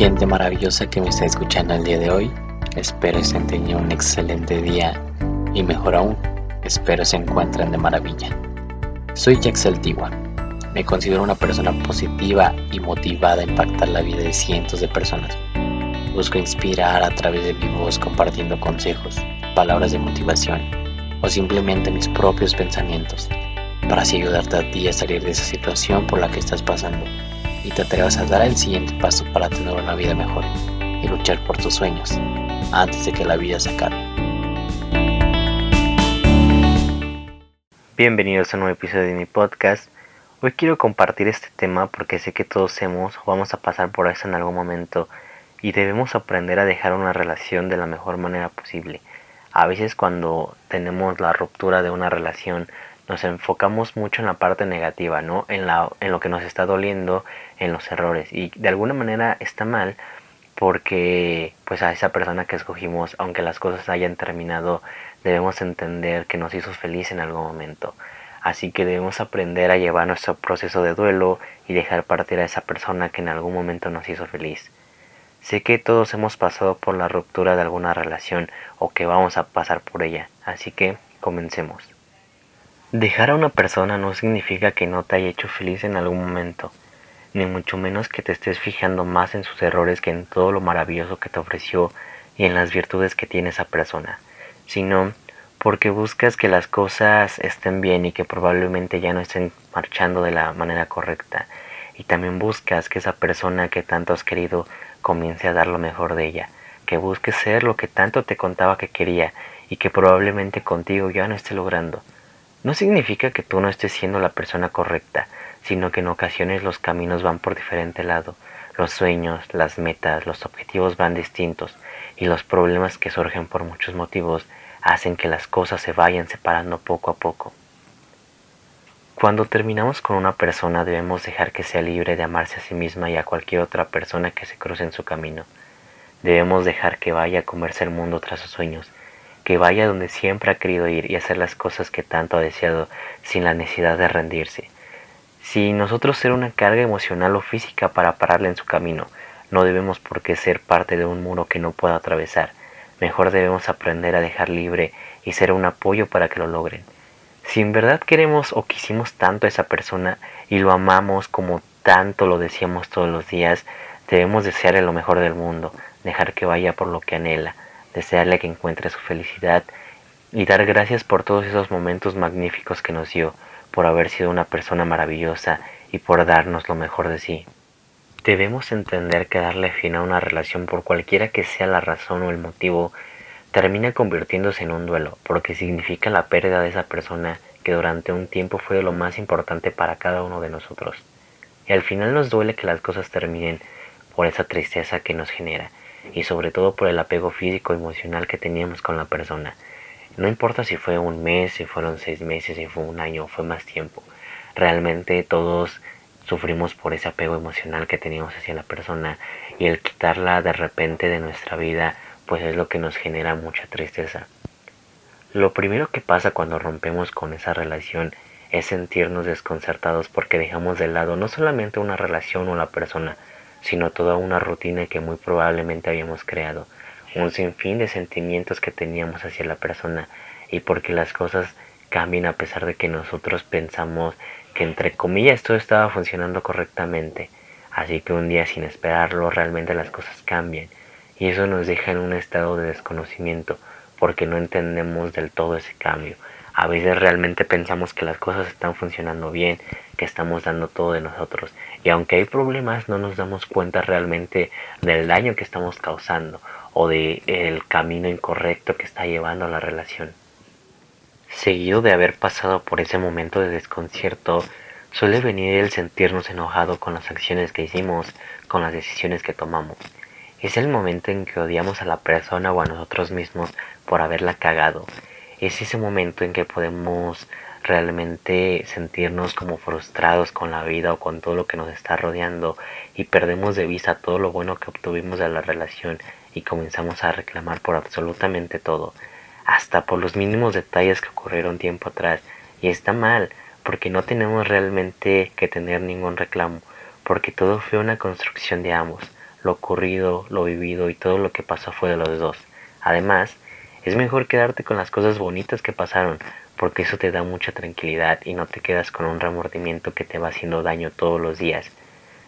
Gente maravillosa que me está escuchando el día de hoy, espero estén teniendo un excelente día y mejor aún, espero se encuentren de maravilla. Soy Jaxel Tigua. Me considero una persona positiva y motivada a impactar la vida de cientos de personas. Busco inspirar a través de mi voz compartiendo consejos, palabras de motivación o simplemente mis propios pensamientos para así ayudarte a ti a salir de esa situación por la que estás pasando y te atrevas a dar el siguiente paso para tener una vida mejor y luchar por tus sueños antes de que la vida se acabe. Bienvenidos a un nuevo episodio de mi podcast. Hoy quiero compartir este tema porque sé que todos hemos o vamos a pasar por eso en algún momento y debemos aprender a dejar una relación de la mejor manera posible. A veces cuando tenemos la ruptura de una relación nos enfocamos mucho en la parte negativa, ¿no? En, la, en lo que nos está doliendo, en los errores. Y de alguna manera está mal porque pues a esa persona que escogimos, aunque las cosas hayan terminado, debemos entender que nos hizo feliz en algún momento. Así que debemos aprender a llevar nuestro proceso de duelo y dejar partir a esa persona que en algún momento nos hizo feliz. Sé que todos hemos pasado por la ruptura de alguna relación o que vamos a pasar por ella, así que comencemos. Dejar a una persona no significa que no te haya hecho feliz en algún momento, ni mucho menos que te estés fijando más en sus errores que en todo lo maravilloso que te ofreció y en las virtudes que tiene esa persona, sino porque buscas que las cosas estén bien y que probablemente ya no estén marchando de la manera correcta, y también buscas que esa persona que tanto has querido comience a dar lo mejor de ella, que busque ser lo que tanto te contaba que quería y que probablemente contigo ya no esté logrando no significa que tú no estés siendo la persona correcta, sino que en ocasiones los caminos van por diferente lado, los sueños, las metas, los objetivos van distintos y los problemas que surgen por muchos motivos hacen que las cosas se vayan separando poco a poco. Cuando terminamos con una persona debemos dejar que sea libre de amarse a sí misma y a cualquier otra persona que se cruce en su camino. Debemos dejar que vaya a comerse el mundo tras sus sueños que vaya donde siempre ha querido ir y hacer las cosas que tanto ha deseado sin la necesidad de rendirse. Si nosotros ser una carga emocional o física para pararle en su camino, no debemos por qué ser parte de un muro que no pueda atravesar. Mejor debemos aprender a dejar libre y ser un apoyo para que lo logren. Si en verdad queremos o quisimos tanto a esa persona y lo amamos como tanto lo decíamos todos los días, debemos desearle lo mejor del mundo, dejar que vaya por lo que anhela, desearle que encuentre su felicidad y dar gracias por todos esos momentos magníficos que nos dio, por haber sido una persona maravillosa y por darnos lo mejor de sí. Debemos entender que darle fin a una relación por cualquiera que sea la razón o el motivo termina convirtiéndose en un duelo, porque significa la pérdida de esa persona que durante un tiempo fue lo más importante para cada uno de nosotros. Y al final nos duele que las cosas terminen por esa tristeza que nos genera, y sobre todo por el apego físico emocional que teníamos con la persona. No importa si fue un mes, si fueron seis meses, si fue un año fue más tiempo. Realmente todos sufrimos por ese apego emocional que teníamos hacia la persona y el quitarla de repente de nuestra vida pues es lo que nos genera mucha tristeza. Lo primero que pasa cuando rompemos con esa relación es sentirnos desconcertados porque dejamos de lado no solamente una relación o la persona, sino toda una rutina que muy probablemente habíamos creado, un sinfín de sentimientos que teníamos hacia la persona y porque las cosas cambian a pesar de que nosotros pensamos que entre comillas todo estaba funcionando correctamente. Así que un día sin esperarlo realmente las cosas cambian y eso nos deja en un estado de desconocimiento porque no entendemos del todo ese cambio. A veces realmente pensamos que las cosas están funcionando bien, que estamos dando todo de nosotros. Y aunque hay problemas, no nos damos cuenta realmente del daño que estamos causando o del el camino incorrecto que está llevando la relación. Seguido de haber pasado por ese momento de desconcierto, suele venir el sentirnos enojado con las acciones que hicimos, con las decisiones que tomamos. Es el momento en que odiamos a la persona o a nosotros mismos por haberla cagado es ese momento en que podemos realmente sentirnos como frustrados con la vida o con todo lo que nos está rodeando y perdemos de vista todo lo bueno que obtuvimos de la relación y comenzamos a reclamar por absolutamente todo, hasta por los mínimos detalles que ocurrieron tiempo atrás. Y está mal, porque no tenemos realmente que tener ningún reclamo, porque todo fue una construcción de ambos. lo ocurrido, lo vivido y todo lo que pasó fue de los dos. Además, es mejor quedarte con las cosas bonitas que pasaron, porque eso te da mucha tranquilidad y no te quedas con un remordimiento que te va haciendo daño todos los días.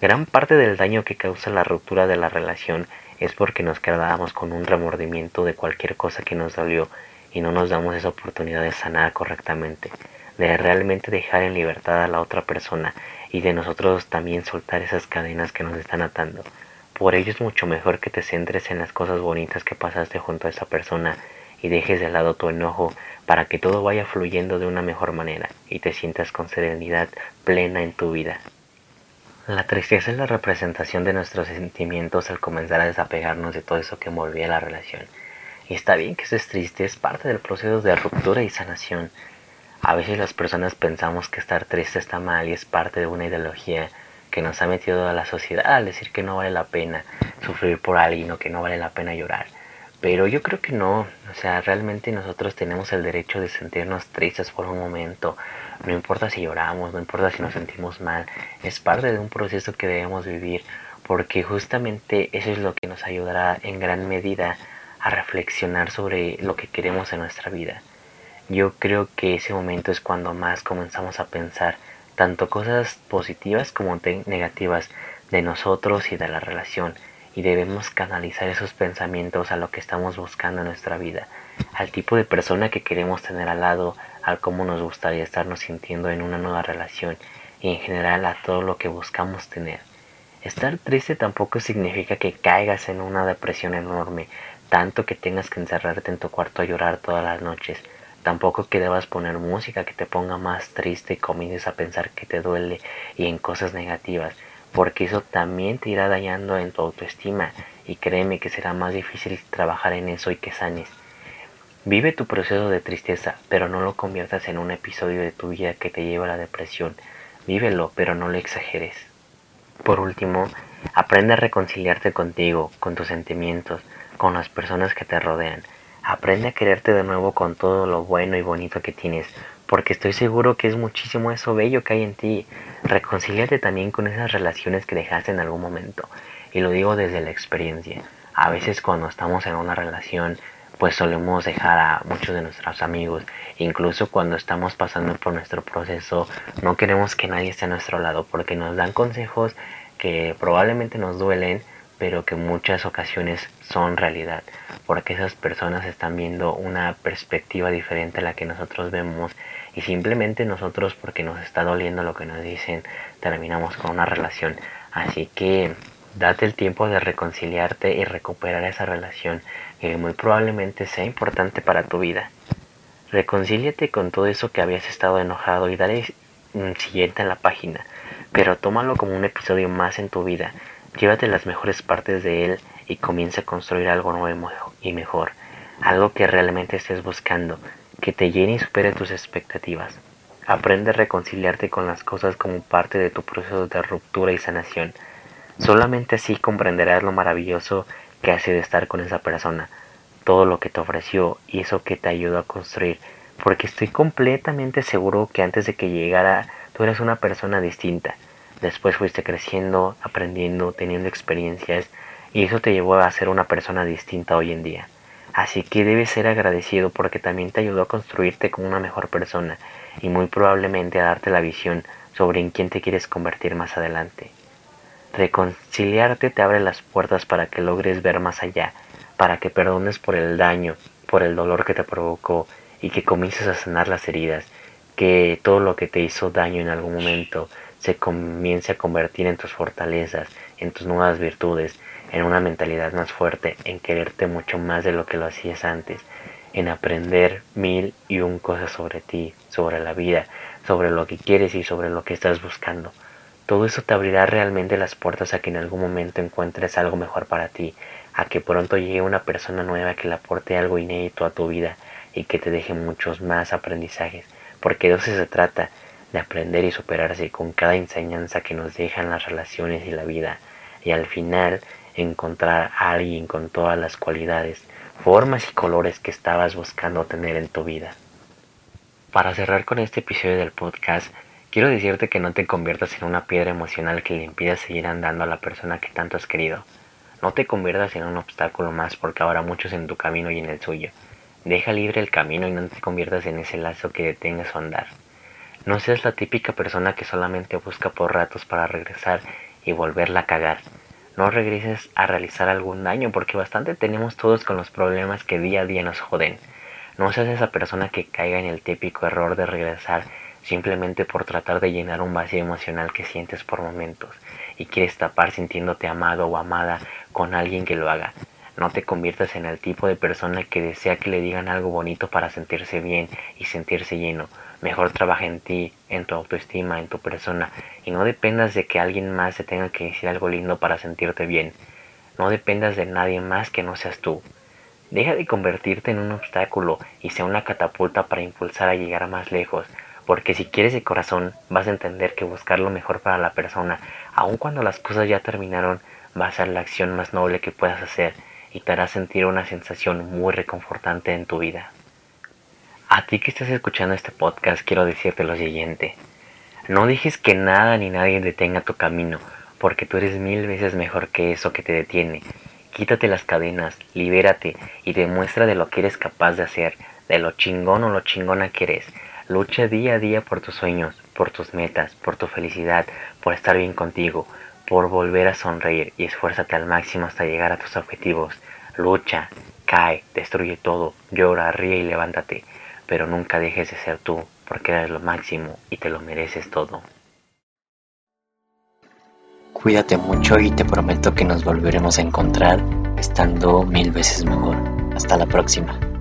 Gran parte del daño que causa la ruptura de la relación es porque nos quedamos con un remordimiento de cualquier cosa que nos dolió y no nos damos esa oportunidad de sanar correctamente, de realmente dejar en libertad a la otra persona y de nosotros también soltar esas cadenas que nos están atando. Por ello es mucho mejor que te centres en las cosas bonitas que pasaste junto a esa persona y dejes de lado tu enojo para que todo vaya fluyendo de una mejor manera y te sientas con serenidad plena en tu vida. La tristeza es la representación de nuestros sentimientos al comenzar a desapegarnos de todo eso que envolvía la relación. Y está bien que estés triste, es parte del proceso de ruptura y sanación. A veces las personas pensamos que estar triste está mal y es parte de una ideología que nos ha metido a la sociedad al decir que no vale la pena sufrir por alguien o que no vale la pena llorar. Pero yo creo que no, o sea, realmente nosotros tenemos el derecho de sentirnos tristes por un momento. No importa si lloramos, no importa si nos sentimos mal, es parte de un proceso que debemos vivir porque justamente eso es lo que nos ayudará en gran medida a reflexionar sobre lo que queremos en nuestra vida. Yo creo que ese momento es cuando más comenzamos a pensar tanto cosas positivas como negativas de nosotros y de la relación y debemos canalizar esos pensamientos a lo que estamos buscando en nuestra vida, al tipo de persona que queremos tener al lado, al cómo nos gustaría estarnos sintiendo en una nueva relación y en general a todo lo que buscamos tener. Estar triste tampoco significa que caigas en una depresión enorme, tanto que tengas que encerrarte en tu cuarto a llorar todas las noches. Tampoco que debas poner música que te ponga más triste y comiences a pensar que te duele y en cosas negativas porque eso también te irá dañando en tu autoestima y créeme que será más difícil trabajar en eso y que sanes. Vive tu proceso de tristeza, pero no lo conviertas en un episodio de tu vida que te lleva a la depresión. Vívelo, pero no lo exageres. Por último, aprende a reconciliarte contigo, con tus sentimientos, con las personas que te rodean. Aprende a quererte de nuevo con todo lo bueno y bonito que tienes, porque estoy seguro que es muchísimo eso bello que hay en ti. Reconcíliate también con esas relaciones que dejaste en algún momento. Y lo digo desde la experiencia. A veces cuando estamos en una relación, pues solemos dejar a muchos de nuestros amigos. Incluso cuando estamos pasando por nuestro proceso, no queremos que nadie esté a nuestro lado porque nos dan consejos que probablemente nos duelen, pero que muchas ocasiones son realidad, porque esas personas están viendo una perspectiva diferente a la que nosotros vemos y simplemente nosotros porque nos está doliendo lo que nos dicen terminamos con una relación. Así que date el tiempo de reconciliarte y recuperar esa relación que muy probablemente sea importante para tu vida. Reconcíliate con todo eso que habías estado enojado y dale un siguiente en la página, pero tómalo como un episodio más en tu vida Llévate las mejores partes de él y comienza a construir algo nuevo y mejor, algo que realmente estés buscando, que te llene y supere tus expectativas. Aprende a reconciliarte con las cosas como parte de tu proceso de ruptura y sanación. Solamente así comprenderás lo maravilloso que hace de estar con esa persona, todo lo que te ofreció y eso que te ayudó a construir, porque estoy completamente seguro que antes de que llegara tú eras una persona distinta Después fuiste creciendo, aprendiendo, teniendo experiencias y eso te llevó a ser una persona distinta hoy en día. Así que debes ser agradecido porque también te ayudó a construirte como una mejor persona y muy probablemente a darte la visión sobre en quién te quieres convertir más adelante. Reconciliarte te abre las puertas para que logres ver más allá, para que perdones por el daño, por el dolor que te provocó y que comiences a sanar las heridas, que todo lo que te hizo daño en algún momento se comience a convertir en tus fortalezas, en tus nuevas virtudes, en una mentalidad más fuerte, en quererte mucho más de lo que lo hacías antes, en aprender mil y un cosas sobre ti, sobre la vida, sobre lo que quieres y sobre lo que estás buscando. Todo eso te abrirá realmente las puertas a que en algún momento encuentres algo mejor para ti, a que pronto llegue una persona nueva que le aporte algo inédito a tu vida y que te deje muchos más aprendizajes, porque de eso se trata, de aprender y superarse con cada enseñanza que nos dejan las relaciones y la vida, y al final encontrar a alguien con todas las cualidades, formas y colores que estabas buscando tener en tu vida. Para cerrar con este episodio del podcast, quiero decirte que no te conviertas en una piedra emocional que le impida seguir andando a la persona que tanto has querido. No te conviertas en un obstáculo más porque ahora muchos en tu camino y en el suyo. Deja libre el camino y no te conviertas en ese lazo que detenga su andar. No seas la típica persona que solamente busca por ratos para regresar y volverla a cagar. No regreses a realizar algún daño porque bastante tenemos todos con los problemas que día a día nos joden. No seas esa persona que caiga en el típico error de regresar simplemente por tratar de llenar un vacío emocional que sientes por momentos y quieres tapar sintiéndote amado o amada con alguien que lo haga. No te conviertas en el tipo de persona que desea que le digan algo bonito para sentirse bien y sentirse lleno. Mejor trabaja en ti, en tu autoestima, en tu persona y no dependas de que alguien más te tenga que decir algo lindo para sentirte bien. No dependas de nadie más que no seas tú. Deja de convertirte en un obstáculo y sea una catapulta para impulsar a llegar más lejos, porque si quieres de corazón vas a entender que buscar lo mejor para la persona, aun cuando las cosas ya terminaron, va a ser la acción más noble que puedas hacer y te hará sentir una sensación muy reconfortante en tu vida. A ti que estás escuchando este podcast quiero decirte lo siguiente. No dejes que nada ni nadie detenga tu camino, porque tú eres mil veces mejor que eso que te detiene. Quítate las cadenas, libérate y demuestra de lo que eres capaz de hacer, de lo chingón o lo chingona que eres. Lucha día a día por tus sueños, por tus metas, por tu felicidad, por estar bien contigo, por volver a sonreír y esfuérzate al máximo hasta llegar a tus objetivos. Lucha, cae, destruye todo, llora, ríe y levántate, pero nunca dejes de ser tú, porque eres lo máximo y te lo mereces todo. Cuídate mucho y te prometo que nos volveremos a encontrar estando mil veces mejor. Hasta la próxima.